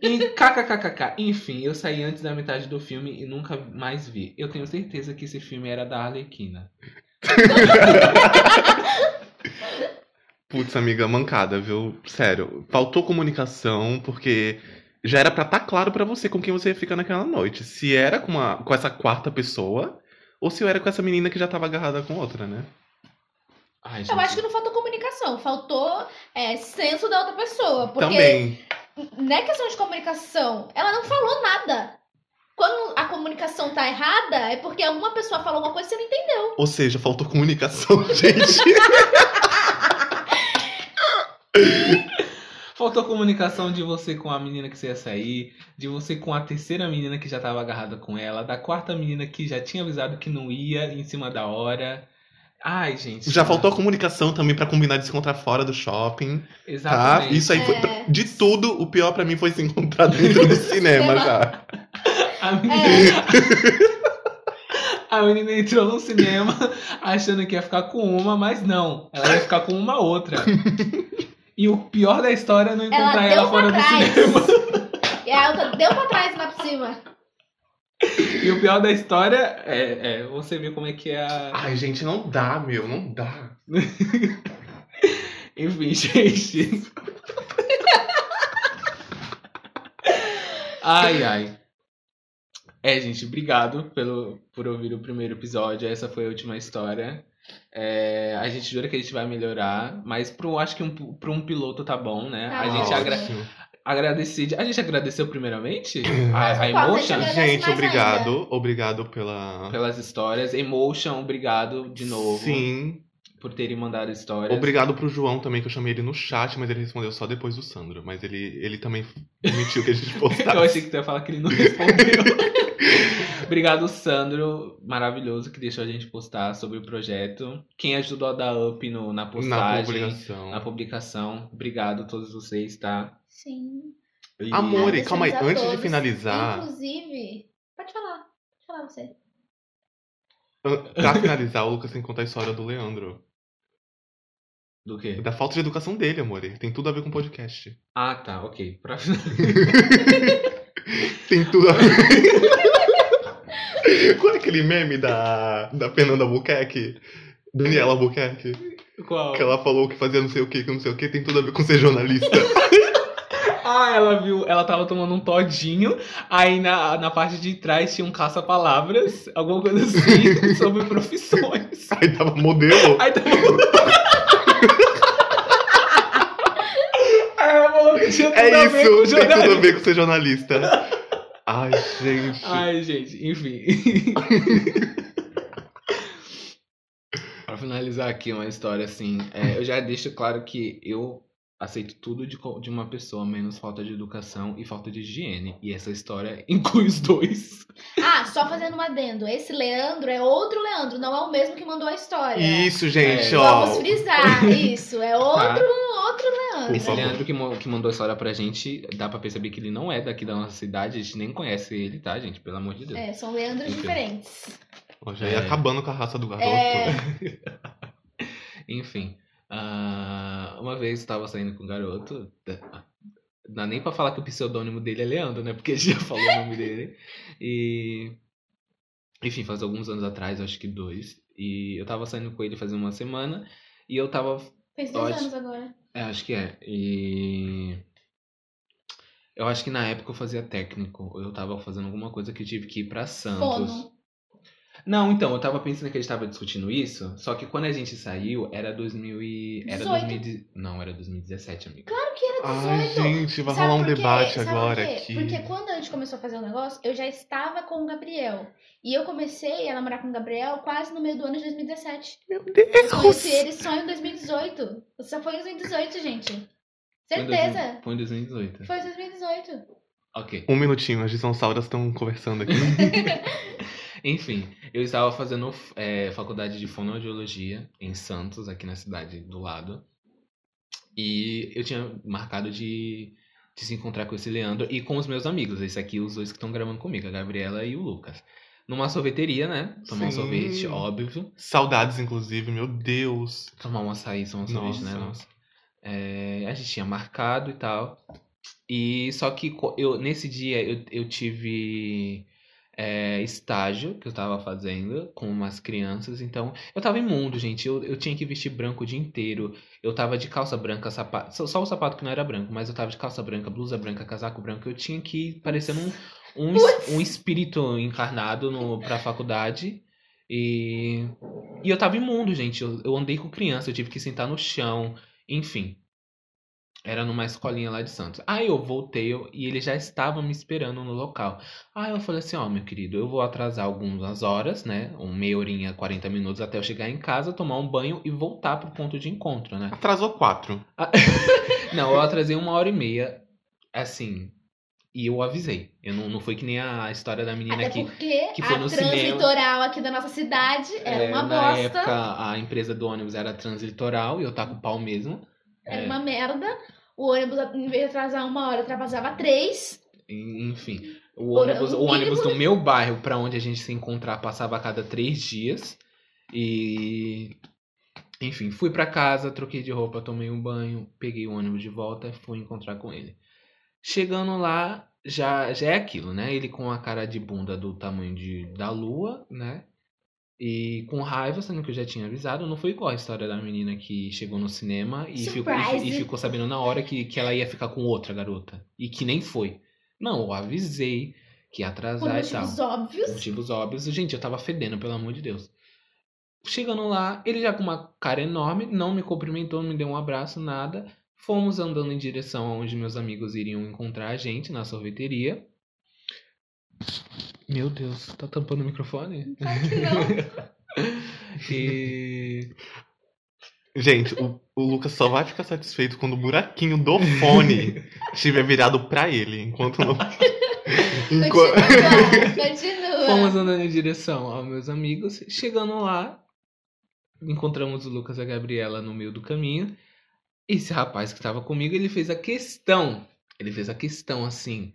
E kkkk. Enfim, eu saí antes da metade do filme e nunca mais vi. Eu tenho certeza que esse filme era da Arlequina. Putz, amiga, mancada, viu? Sério, faltou comunicação, porque já era pra estar claro pra você com quem você ia ficar naquela noite. Se era com, uma, com essa quarta pessoa, ou se era com essa menina que já tava agarrada com outra, né? Ai, Eu acho que não faltou comunicação, faltou é, senso da outra pessoa. Porque Também. não é questão de comunicação. Ela não falou nada. Quando a comunicação tá errada, é porque alguma pessoa falou uma coisa que você não entendeu. Ou seja, faltou comunicação, gente. Faltou comunicação de você com a menina que você ia sair, de você com a terceira menina que já tava agarrada com ela, da quarta menina que já tinha avisado que não ia em cima da hora. Ai, gente. Já faltou comunicação também pra combinar de se encontrar fora do shopping, tá? Exatamente. Isso aí foi. É. De tudo, o pior pra mim foi se encontrar dentro do cinema já. A menina... a menina entrou no cinema achando que ia ficar com uma, mas não. Ela ia ficar com uma outra. E o pior da história é não encontrar Ela ela, deu fora pra do trás. cinema. E a outra deu pra trás lá por cima. E o pior da história é, é você ver como é que é a. Ai, gente, não dá, meu, não dá. Enfim, gente. ai, ai. É, gente, obrigado pelo, por ouvir o primeiro episódio. Essa foi a última história. É, a gente jura que a gente vai melhorar, mas pro, acho que um, pro um piloto tá bom, né? Tá a gente agra agradecer. A gente agradeceu primeiramente a, a Emotion Gente, obrigado. Obrigado pela. pelas histórias. Emotion, obrigado de novo Sim. Por terem mandado histórias. Obrigado pro João também, que eu chamei ele no chat, mas ele respondeu só depois do Sandro. Mas ele, ele também permitiu que a gente Eu postasse. achei que tu ia falar que ele não respondeu. Obrigado, Sandro, maravilhoso, que deixou a gente postar sobre o projeto. Quem ajudou a dar up no, na Na postagem, publicação. na publicação. Obrigado a todos vocês, tá? Sim. E- Amor, e Agradecemos calma aí, antes de todos. finalizar. Inclusive, pode falar. Pode falar você. Pra finalizar, o Lucas tem que contar a história do Leandro. Do quê? Da falta de educação dele, amor. Tem tudo a ver com podcast. Ah, tá, ok. Pra... Tem tudo a ver. Qual é aquele meme da, da Fernanda Albuquerque? Daniela Albuquerque? Qual? Que ela falou que fazia não sei o que, que não sei o que, tem tudo a ver com ser jornalista. Ah, ela viu, ela tava tomando um todinho, aí na, na parte de trás tinha um caça-palavras, alguma coisa assim, sobre profissões. Aí tava modelo. Aí tava. Aí tinha tudo É com isso, tem tudo a ver com ser jornalista. Ai, gente. Ai, gente, enfim. pra finalizar aqui uma história assim, é, eu já deixo claro que eu aceito tudo de, de uma pessoa, menos falta de educação e falta de higiene. E essa história inclui os dois. Ah, só fazendo um adendo. Esse Leandro é outro Leandro, não é o mesmo que mandou a história. Isso, gente, É. ó. Vamos frisar isso. É outro, Tá? outro Leandro. Esse. Leandro que, que mandou a história pra gente, dá pra perceber que ele não é daqui da nossa cidade, a gente nem conhece ele, tá, gente? Pelo amor de Deus. É, são Leandros Enfim. diferentes. Já ia É. acabando com a raça do garoto. É. Enfim, ah, uma vez eu tava saindo com um garoto. Não dá nem pra falar que o pseudônimo dele é Leandro, né? Porque gente já falou o nome dele. E. Enfim, faz alguns anos atrás, acho que dois. E eu tava saindo com ele faz uma semana. E eu tava. Fez dois Ótimo. anos agora. É, acho que é. E. Eu acho que na época eu fazia técnico. ou Eu tava fazendo alguma coisa que eu tive que ir pra Santos. Fono. Não, então, eu tava pensando que a gente tava discutindo isso, só que quando a gente saiu, era 2000 e... Era 18. 2000... Não, era 2017, amigo. Claro que era 18. Ai, gente, vai Sabe rolar um debate Sabe agora aqui. Porque quando a gente começou a fazer o negócio, eu já estava com o Gabriel. E eu comecei a namorar com o Gabriel quase no meio do ano de 2017. Meu Eu Deus! conheci ele só em 2018. Só foi em 2018, gente. Certeza. 2000 Foi em 2018. Foi em 2018. Ok. Um minutinho, as dinossauras estão conversando aqui. Enfim, eu estava fazendo é, faculdade de fonoaudiologia em Santos, aqui na cidade do lado. E eu tinha marcado de, de se encontrar com esse Leandro e com os meus amigos. Esse aqui, os dois que estão gravando comigo, a Gabriela e o Lucas. Numa sorveteria, né? Tomar um Sim. sorvete, óbvio. Saudades, inclusive, meu Deus. Tomar um açaí, tomar um sorvete, né? Nossa. É, a gente tinha marcado e tal. E só que eu, nesse dia eu, eu tive é, estágio que eu tava fazendo com umas crianças, então eu tava imundo, gente. Eu, eu tinha que vestir branco o dia inteiro. Eu tava de calça branca, sapato. Só, só o sapato que não era branco, mas eu tava de calça branca, blusa branca, casaco branco. Eu tinha que ir parecendo um, um, um espírito encarnado no, pra faculdade. E, e eu tava imundo, gente. Eu, eu andei com criança, eu tive que sentar no chão, enfim. Era numa escolinha lá de Santos. Aí eu voltei eu- e ele já estava me esperando no local. Aí eu falei assim, ó, meu querido, eu vou atrasar algumas horas, né? Um meia horinha, 40 minutos até eu chegar em casa, tomar um banho e voltar pro ponto de encontro, né? Atrasou quatro. Não, eu atrasei uma hora e meia, assim, e eu avisei. Eu não, não foi que nem a história da menina Até que porque que foi a no cinema. translitoral aqui da nossa cidade era é, uma na bosta. época a empresa do ônibus era translitoral e eu tava com pau mesmo. Era É. uma merda. O ônibus, em vez de atrasar uma hora, atrasava três. Enfim, o ônibus, o o ônibus do meu bairro pra onde a gente se encontrar passava a cada três dias. E. Enfim, fui pra casa, troquei de roupa, tomei um banho, peguei o ônibus de volta e fui encontrar com ele. Chegando lá, já, já é aquilo, né? Ele com a cara de bunda do tamanho de, da lua, né? E com raiva, sendo que eu já tinha avisado. Não foi igual a história da menina que chegou no cinema e, ficou, e, e ficou sabendo na hora que, que ela ia ficar com outra garota. E que nem foi. Não, eu avisei que ia Por atrasar e tal. motivos óbvios. Motivos óbvios. Gente, eu tava fedendo, pelo amor de Deus. Chegando lá, ele já com uma cara enorme, não me cumprimentou, não me deu um abraço, nada. Fomos andando em direção aonde meus amigos iriam encontrar a gente, na sorveteria. Meu Deus, tá tampando o microfone? Claro que não. E. Gente, o, o Lucas só vai ficar satisfeito quando o buraquinho do fone estiver virado pra ele. Enquanto não. Enqu- Continua, continua. Fomos andando em direção aos meus amigos. Chegando lá, encontramos o Lucas e a Gabriela no meio do caminho. Esse rapaz que estava comigo, ele fez a questão. Ele fez a questão assim.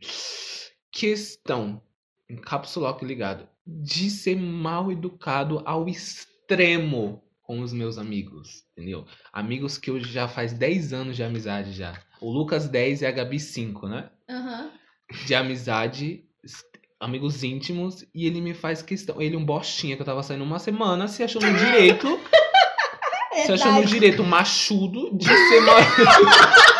Questão. Em caps lock ligado. De ser mal educado ao extremo com os meus amigos. Entendeu? Amigos que eu já faz 10 anos de amizade já. O Lucas 10 e a Gabi 5, né? Aham. de amizade, amigos íntimos, e ele me faz questão. Ele, um bostinha que eu tava saindo uma semana, se achou no direito, se achou no Verdade. direito machudo de ser mal.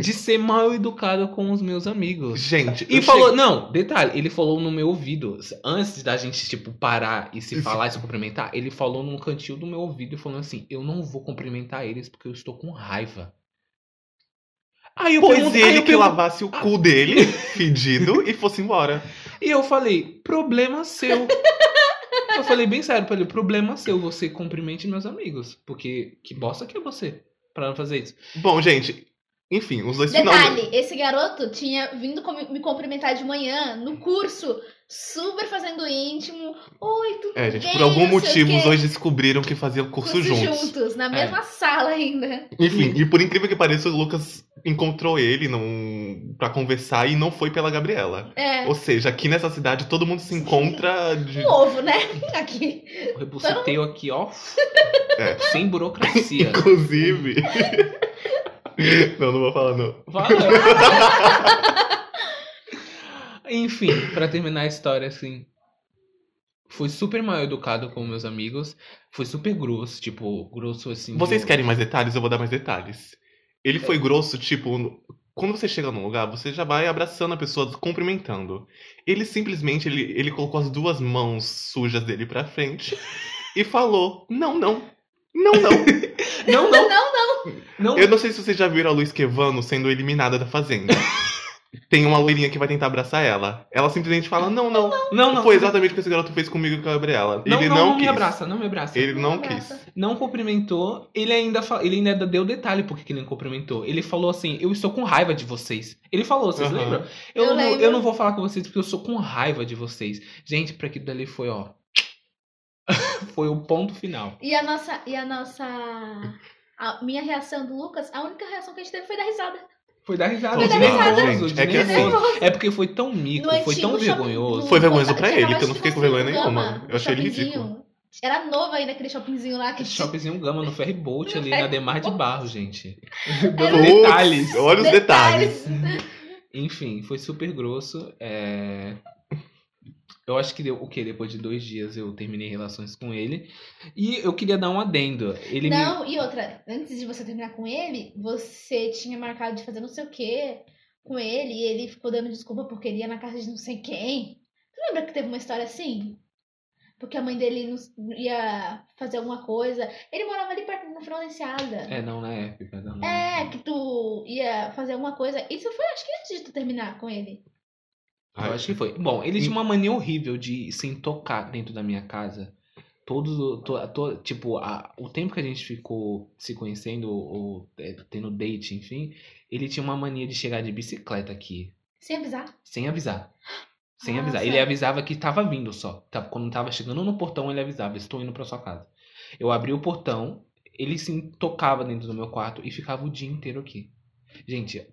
de ser mal educado com os meus amigos. Gente, E falou, cheguei- não, detalhe, ele falou no meu ouvido, antes da gente, tipo, parar e se falar e se cumprimentar, ele falou num cantinho do meu ouvido e falou assim, eu não vou cumprimentar eles porque eu estou com raiva. Aí eu Pois pergunto- ele eu que pergunto- lavasse o cu dele, fedido, e fosse embora. E eu falei, problema seu. eu falei bem sério pra ele, problema seu, você cumprimente meus amigos. Porque que bosta que é você pra não fazer isso. Bom, gente, enfim, os dois final. Detalhe, esse garoto tinha vindo me cumprimentar de manhã no curso, super fazendo íntimo. Oi, tudo É, gente, bem? por algum motivo os dois descobriram que faziam curso, Curso juntos. na É. mesma sala ainda. Enfim, e por incrível que pareça, o Lucas encontrou ele num... pra conversar e não foi pela Gabriela. É, Ou seja, aqui nessa cidade todo mundo se encontra de. um ovo, né? Aqui. O rebuceteio aqui, ó. É. Sem burocracia. Inclusive. não, não vou falar, não. Fala. Enfim, pra terminar a história, assim. Fui super mal educado com meus amigos. Fui super grosso, tipo, grosso assim. Vocês de- querem mais detalhes? Eu vou dar mais detalhes. Ele foi grosso, tipo, quando você chega num lugar, você já vai abraçando a pessoa, cumprimentando. Ele simplesmente, ele, ele colocou as duas mãos sujas dele pra frente e falou, não, não, não, não. Não, não, Não, não. não. Eu não sei se vocês já viram a Luiz Quevano sendo eliminada da Fazenda. Tem uma loirinha que vai tentar abraçar ela. Ela simplesmente fala, não, não. Não, não. Foi exatamente o que esse garoto fez comigo e com a Gabriela. Não, ele não, não, não me abraça, não me abraça. Ele não abraça. quis. Não cumprimentou, ele ainda, fa- ele ainda deu detalhe porque que ele não cumprimentou. Ele falou assim: Eu estou com raiva de vocês. Ele falou, vocês lembram? Eu, Eu não, vou- lembro. eu não vou falar com vocês porque eu sou com raiva de vocês. Gente, pra aquilo dali foi, ó. foi o ponto final. E a nossa. E a nossa. A minha reação do Lucas, a única reação que a gente teve foi dar risada. Foi dar risada. Foi de dar risada. nervoso, é que assim- É porque foi tão mico, No foi tão shopping vergonhoso. Foi vergonhoso pra ele, que eu não fiquei com vergonha um nenhuma. Eu achei ele ridículo. Era novo ainda aquele shoppingzinho lá que shoppingzinho Gama no ferry boat No ali na Demar de. Barro, gente. Era Dando detalhes. Olha os detalhes. Enfim, foi super grosso. é, Eu acho que deu o quê? Depois de dois dias eu terminei relações com ele. E eu queria dar um adendo. Ele me... Não, e outra, antes de você terminar com ele, você tinha marcado de fazer não sei o que com ele e ele ficou dando desculpa porque ele ia na casa de não sei quem. Tu lembra que teve uma história assim? Porque a mãe dele não- ia fazer alguma coisa. Ele morava ali perto na Florenciada. É, não, na época. Não, É, que tu ia fazer alguma coisa. Isso foi, acho que antes de tu terminar com ele. Eu acho que foi. Bom, ele tinha uma mania horrível de se tocar dentro da minha casa. Todos, to, to- tipo, a- o tempo que a gente ficou se conhecendo, ou, é, tendo date, enfim, ele tinha uma mania de chegar de bicicleta aqui, Sem avisar. sem avisar. Sem Nossa. avisar. Ele avisava que tava vindo só. Tá- Quando tava chegando no portão, ele avisava, estou indo pra sua casa. Eu abri o portão, ele se tocava dentro do meu quarto e ficava o dia inteiro aqui. Gente,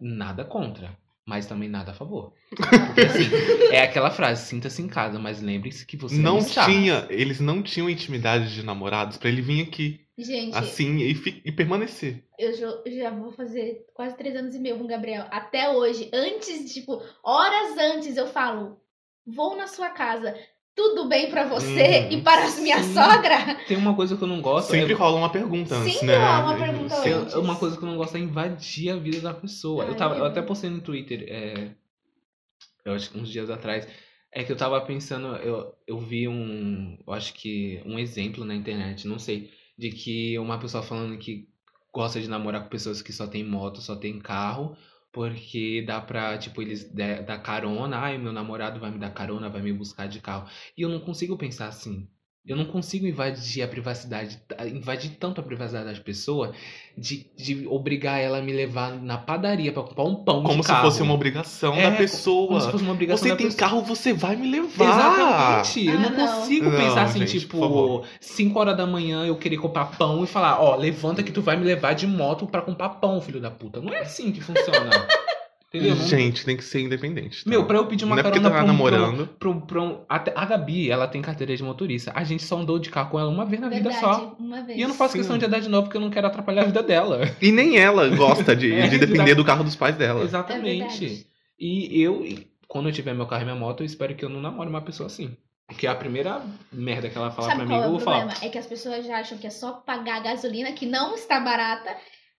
nada contra, mas também nada a favor. Porque assim, é aquela frase, sinta-se em casa, mas lembre-se que você Não está. tinha, eles não tinham intimidade de namorados pra ele vir aqui, Gente, assim, e, e permanecer. eu já, já vou fazer quase três anos e meio com o Gabriel. Até hoje, antes, tipo, horas antes, eu falo: vou na sua casa. Tudo bem pra você Uhum. e para a minha Sim. sogra? Tem uma coisa que eu não gosto. Sempre é... rola uma pergunta antes, Sempre né? rola uma pergunta antes. Uma coisa que eu não gosto é invadir a vida da pessoa. eu, Ai, tava, eu eu- até postei no Twitter, é, eu acho que uns dias atrás, é que eu tava pensando, eu, eu vi um, eu acho que um exemplo na internet, não sei, de que uma pessoa falando que gosta de namorar com pessoas que só tem moto, só tem carro, porque dá pra, tipo, eles dar carona, ai, meu namorado vai me dar carona, vai me buscar de carro. E eu não consigo pensar assim. Eu não consigo invadir a privacidade, invadir tanto a privacidade das pessoas, de, de obrigar ela a me levar na padaria pra comprar um pão Como de se carro. fosse uma obrigação É, da pessoa. Como se fosse uma obrigação Você da tem pessoa. carro, você vai me levar. Exatamente. eu Ah, não, não. consigo Não, pensar assim, gente, por tipo, favor. 5 horas da manhã eu querer comprar pão e falar, ó, levanta que tu vai me levar de moto pra comprar pão, filho da puta. Não é assim que funciona. Entendeu? Gente, tem que ser independente. tá? Meu, pra eu pedir uma Não é porque carona tá pra um- namorando. pra um- pra um- a Gabi, ela tem carteira de motorista. A gente só andou de carro com ela uma vez na vida Verdade, só. uma vez. E eu não faço Sim. questão de andar de novo porque eu não quero atrapalhar a vida dela. E nem ela gosta de, É, de depender do carro dos pais dela. É Exatamente. verdade. e eu, quando eu tiver meu carro e minha moto, eu espero que eu não namore uma pessoa assim. Porque a primeira merda que ela falar Sabe pra qual mim, é eu o vou problema? falar. É que as pessoas já acham que é só pagar a gasolina, que não está barata.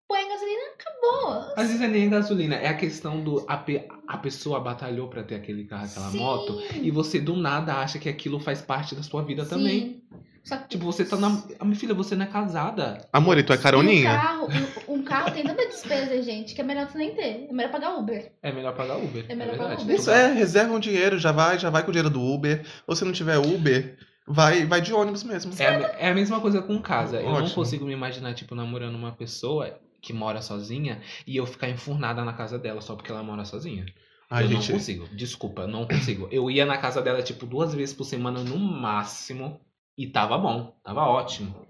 Põe a gasolina, acabou. Às vezes é nem gasolina, é a questão do. A, pe- a pessoa batalhou pra ter aquele carro, aquela Sim. moto, e você do nada acha que aquilo faz parte da sua vida também. Sim. Só que Tipo, você tá na. Ah, Minha filha, você não é casada. Amor, e tu é E Um caroninha? carro, um, um carro tem tanta despesa, gente, que é melhor tu nem ter. É melhor pagar Uber. É melhor pagar Uber. É melhor pagar verdade. Uber. Isso é, reserva um dinheiro, já vai, já vai com o dinheiro do Uber. Ou se não tiver Uber, vai, vai de ônibus mesmo. É, é a mesma coisa com casa. Eu não Ótimo. consigo me imaginar, tipo, namorando uma pessoa que mora sozinha e eu ficar enfurnada na casa dela só porque ela mora sozinha. Ai, eu gente, não consigo. Desculpa, não consigo. Eu ia na casa dela, tipo, duas vezes por semana no máximo. E tava bom, tava ótimo.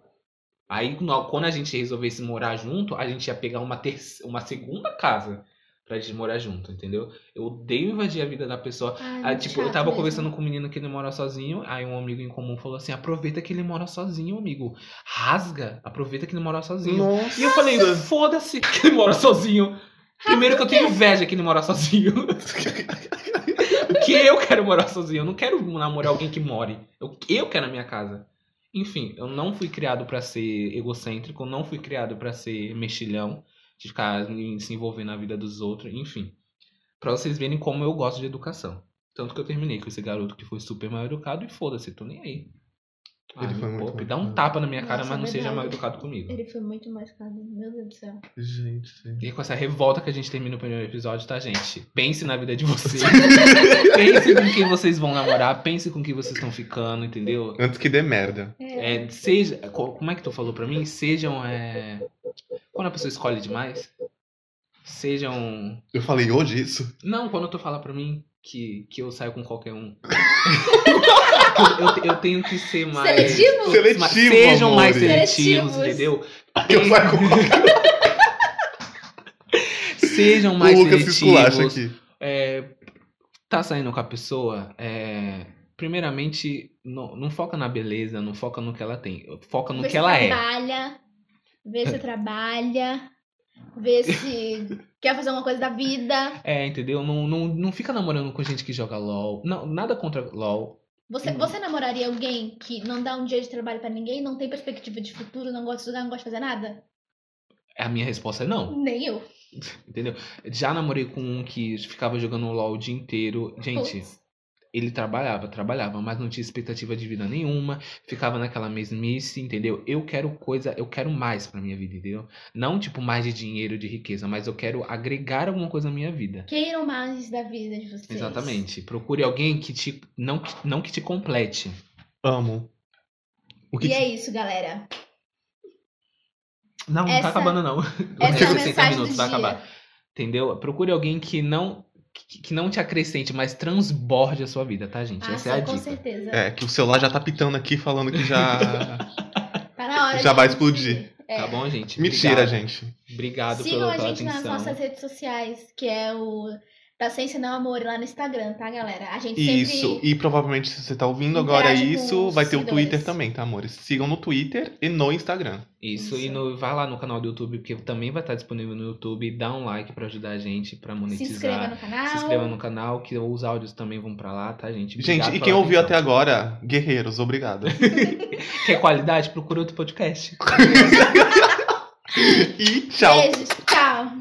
Aí, quando a gente resolvesse morar junto, a gente ia pegar uma, terce- uma segunda casa pra gente morar junto, entendeu? Eu odeio invadir a vida da pessoa. Ai, muito tipo, eu tava mesmo. conversando com um menino que ele mora sozinho, aí um amigo em comum falou assim: aproveita que ele mora sozinho, amigo. Rasga, aproveita que ele mora sozinho. Nossa. E eu falei, foda-se que ele mora sozinho. Primeiro que eu tenho inveja que ele mora sozinho. que eu quero morar sozinho. Eu não quero namorar alguém que more. Eu, eu quero a minha casa. Enfim, eu não fui criado pra ser egocêntrico, não fui criado pra ser mexilhão. De ficar se envolver na vida dos outros, enfim. Pra vocês verem como eu gosto de educação. Tanto que eu terminei com esse garoto que foi super mal educado e foda-se, tô nem aí. Ah, Ele foi muito mal dá um educado. tapa na minha cara, Nossa, mas não é seja verdade. mal educado comigo. Ele foi muito mais caro. Meu Deus do céu. Gente. E com essa revolta que a gente termina o primeiro episódio, tá, gente? Pense na vida de vocês. pense com quem vocês vão namorar, pense com quem vocês estão ficando, entendeu? Antes que dê merda. É, seja. co- Como é que tu falou pra mim? Sejam. É... Quando a pessoa escolhe demais, sejam. Eu falei hoje isso? Não, quando tu fala pra mim que, que eu saio com qualquer um. eu, eu tenho que ser mais. Seletivo? Seletivo, mas sejam mais seletivos, Seletivos. entendeu? Eu saio com Sejam mais o Lucas se seletivos. aqui. É, tá saindo com a pessoa, é, primeiramente, não, não foca na beleza, não foca no que ela tem, foca no Vê que se ela é. trabalha, vê se trabalha, vê se quer fazer uma coisa da vida. É, entendeu? Não, não, não fica namorando com gente que joga LOL. Não, nada contra LOL. Você, Hum. você namoraria alguém que não dá um dia de trabalho pra ninguém, não tem perspectiva de futuro, não gosta de estudar, não gosta de fazer nada? A minha resposta é não, Nem eu. entendeu? Já namorei com um que ficava jogando LOL o dia inteiro. Gente, Putz. Ele trabalhava, trabalhava, mas não tinha expectativa de vida nenhuma, ficava naquela mesmice, entendeu? Eu quero coisa, eu quero mais pra minha vida, entendeu? Não tipo mais de dinheiro, de riqueza, mas eu quero agregar alguma coisa na minha vida. Queiram mais da vida de vocês. Exatamente. Procure alguém que te não, que- não que te complete. Amo. O que E que- é isso, galera. Não, não Essa- tá acabando não. Essa é a 60 mensagem minutos do vai dia. acabar. Entendeu? Procure alguém que não que, que não te acrescente, mas transborde a sua vida, tá, gente? Ah, Essa é a sim, com dica. certeza. É, que o celular já tá pitando aqui falando que já. Tá na hora. Já vai gente. explodir. É. Tá bom, gente? Mentira, Obrigado. gente. Obrigado Sigam pela, a pela gente nas atenção. nossas redes sociais, que é o Da Ciência Não Amor lá no Instagram, tá, galera? A gente Isso. sempre. E provavelmente, se você tá ouvindo agora isso, vai ter o. Twitter também, tá, amores? Sigam no Twitter e no Instagram. Isso, e Isso. no, vai lá no canal do YouTube, porque também vai estar disponível no YouTube. Dá um like pra ajudar a gente, pra Se monetizar. inscreva no canal. Se inscreva no canal, que os áudios também vão pra lá, tá, gente? Gente, Obrigado e pela quem ouviu até atenção. agora, guerreiros, obrigado. Quer qualidade? Procura outro podcast. e tchau. Beijos. Tchau.